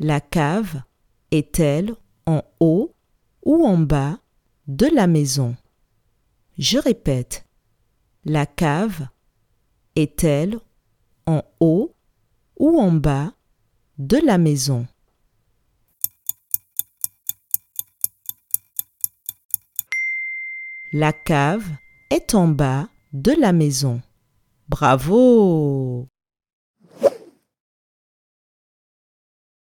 La cave est-elle en haut ou en bas de la maison? Je répète. La cave est-elle en haut ou en bas de la maison? La cave est en bas de la maison. Bravo